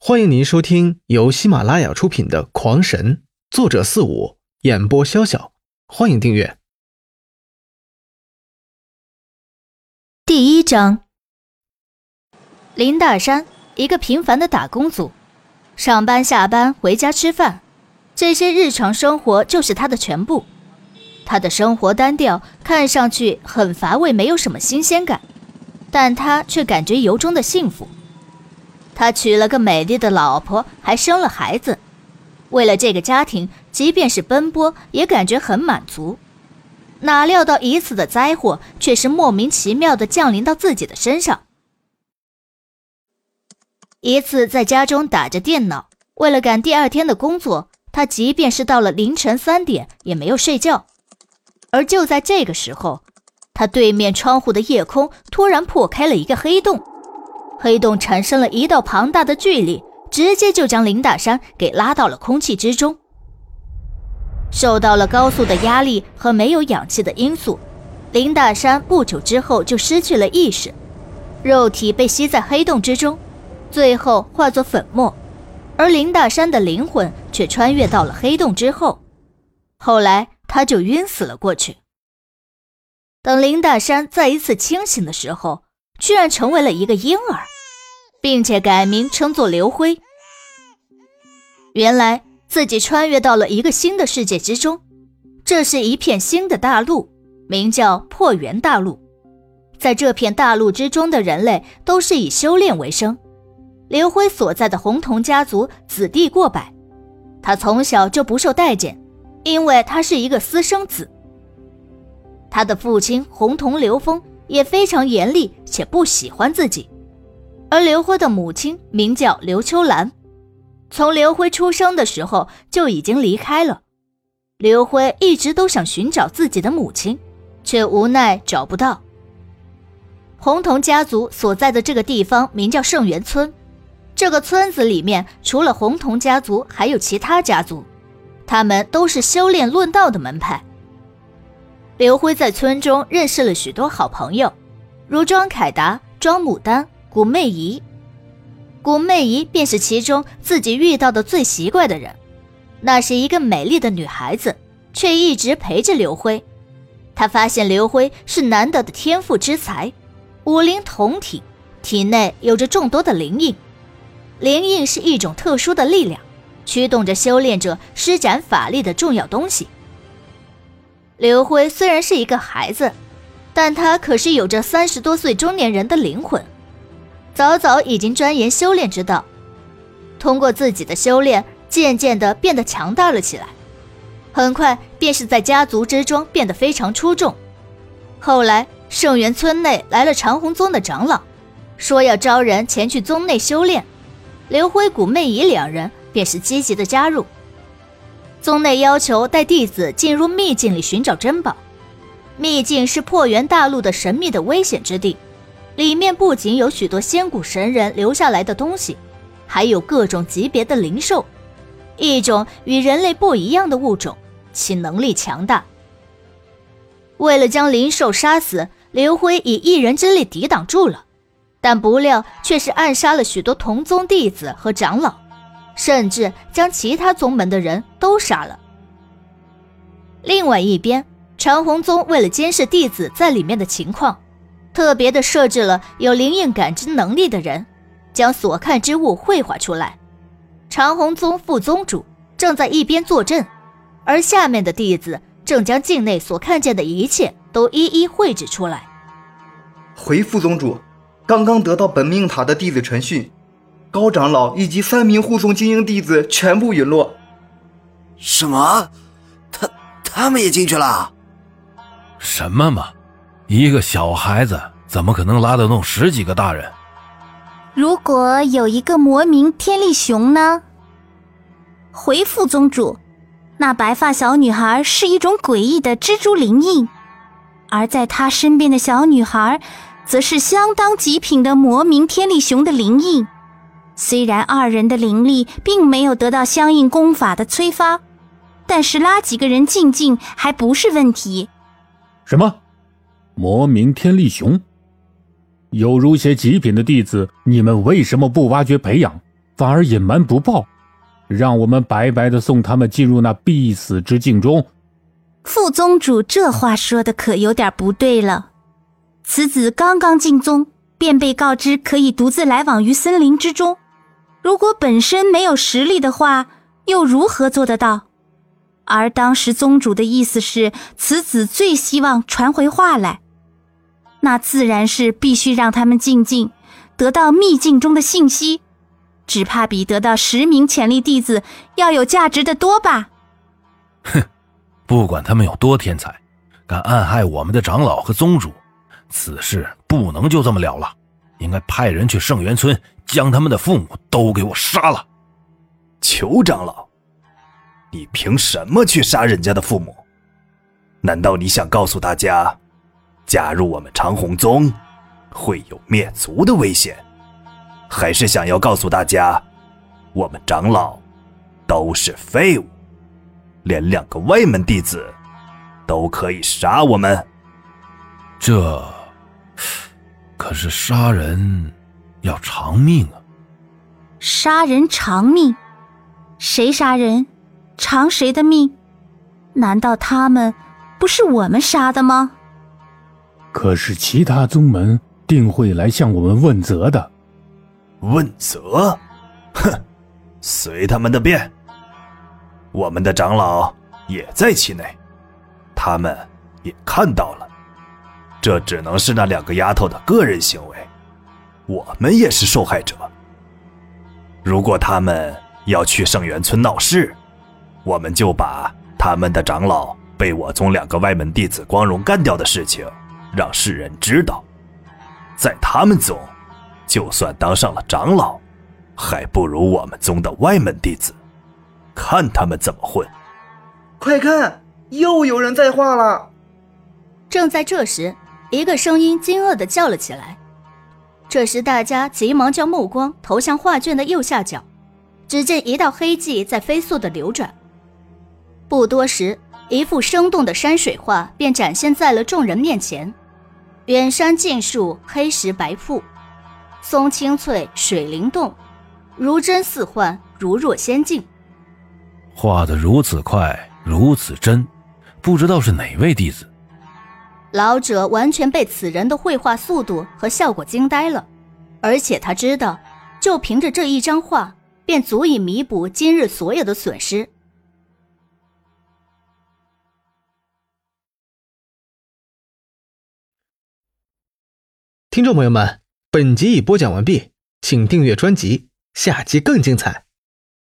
欢迎您收听由喜马拉雅出品的《狂神》，作者四五，演播潇潇。欢迎订阅。第一章，林大山，一个平凡的打工族，上班、下班、回家吃饭，这些日常生活就是他的全部。他的生活单调，看上去很乏味，没有什么新鲜感，但他却感觉由衷的幸福。他娶了个美丽的老婆，还生了孩子。为了这个家庭，即便是奔波，也感觉很满足。哪料到一次的灾祸，却是莫名其妙的降临到自己的身上。一次在家中打着电脑，为了赶第二天的工作，他即便是到了凌晨三点也没有睡觉。而就在这个时候，他对面窗户的夜空突然破开了一个黑洞。黑洞产生了一道庞大的巨力，直接就将林大山给拉到了空气之中。受到了高速的压力和没有氧气的因素，林大山不久之后就失去了意识，肉体被吸在黑洞之中，最后化作粉末。而林大山的灵魂却穿越到了黑洞之后，后来他就晕死了过去。等林大山再一次清醒的时候，居然成为了一个婴儿，并且改名称作刘辉。原来自己穿越到了一个新的世界之中，这是一片新的大陆，名叫破元大陆。在这片大陆之中的人类都是以修炼为生。刘辉所在的红瞳家族子弟过百，他从小就不受待见，因为他是一个私生子。他的父亲红瞳刘峰。也非常严厉且不喜欢自己，而刘辉的母亲名叫刘秋兰，从刘辉出生的时候就已经离开了。刘辉一直都想寻找自己的母亲，却无奈找不到。红瞳家族所在的这个地方名叫圣元村，这个村子里面除了红瞳家族，还有其他家族，他们都是修炼论道的门派。刘辉在村中认识了许多好朋友，如庄凯达、庄牡丹、古媚仪。古媚仪便是其中自己遇到的最奇怪的人。那是一个美丽的女孩子，却一直陪着刘辉。他发现刘辉是难得的天赋之才，五灵同体，体内有着众多的灵印。灵印是一种特殊的力量，驱动着修炼者施展法力的重要东西。刘辉虽然是一个孩子，但他可是有着三十多岁中年人的灵魂，早早已经钻研修炼之道，通过自己的修炼，渐渐的变得强大了起来，很快便是在家族之中变得非常出众。后来圣元村内来了长虹宗的长老，说要招人前去宗内修炼，刘辉、古媚仪两人便是积极的加入。宗内要求带弟子进入秘境里寻找珍宝。秘境是破元大陆的神秘的危险之地，里面不仅有许多仙古神人留下来的东西，还有各种级别的灵兽，一种与人类不一样的物种，其能力强大。为了将灵兽杀死，刘辉以一人之力抵挡住了，但不料却是暗杀了许多同宗弟子和长老。甚至将其他宗门的人都杀了。另外一边，长虹宗为了监视弟子在里面的情况，特别的设置了有灵印感知能力的人，将所看之物绘画出来。长虹宗副宗主正在一边坐镇，而下面的弟子正将境内所看见的一切都一一绘制出来。回副宗主，刚刚得到本命塔的弟子传讯。高长老以及三名护送精英弟子全部陨落。什么？他他们也进去了？什么嘛！一个小孩子怎么可能拉得动十几个大人？如果有一个魔名天力雄呢？回复宗主，那白发小女孩是一种诡异的蜘蛛灵印，而在她身边的小女孩，则是相当极品的魔名天力雄的灵印。虽然二人的灵力并没有得到相应功法的催发，但是拉几个人进境还不是问题。什么？魔名天力雄？有如些极品的弟子，你们为什么不挖掘培养，反而隐瞒不报，让我们白白的送他们进入那必死之境中。副宗主这话说的可有点不对了。此子刚刚进宗，便被告知可以独自来往于森林之中。如果本身没有实力的话，又如何做得到？而当时宗主的意思是，此子最希望传回话来，那自然是必须让他们进境，得到秘境中的信息。只怕比得到十名潜力弟子要有价值的多吧？哼，不管他们有多天才，敢暗害我们的长老和宗主，此事不能就这么了了，应该派人去圣元村，将他们的父母都给我杀了。裘长老，你凭什么去杀人家的父母？难道你想告诉大家，加入我们长虹宗会有灭族的危险？还是想要告诉大家，我们长老都是废物，连两个外门弟子都可以杀我们？这可是杀人要偿命啊！杀人偿命，谁杀人，偿谁的命？难道他们不是我们杀的吗？可是其他宗门定会来向我们问责的。问责？哼，随他们的便。我们的长老也在其内，他们也看到了。这只能是那两个丫头的个人行为，我们也是受害者。如果他们要去圣元村闹事，我们就把他们的长老被我宗两个外门弟子光荣干掉的事情，让世人知道，在他们宗。就算当上了长老，还不如我们宗的外门弟子。看他们怎么混！快看，又有人在画了。正在这时，一个声音惊愕的叫了起来。这时，大家急忙将目光投向画卷的右下角，只见一道黑迹在飞速的流转。不多时，一幅生动的山水画便展现在了众人面前。远山近树，黑石白瀑。松青翠，水灵动，如真似幻，如若仙境。画的如此快，如此真，不知道是哪位弟子。老者完全被此人的绘画速度和效果惊呆了，而且他知道，就凭着这一张画，便足以弥补今日所有的损失。听众朋友们。本集已播讲完毕，请订阅专辑，下集更精彩。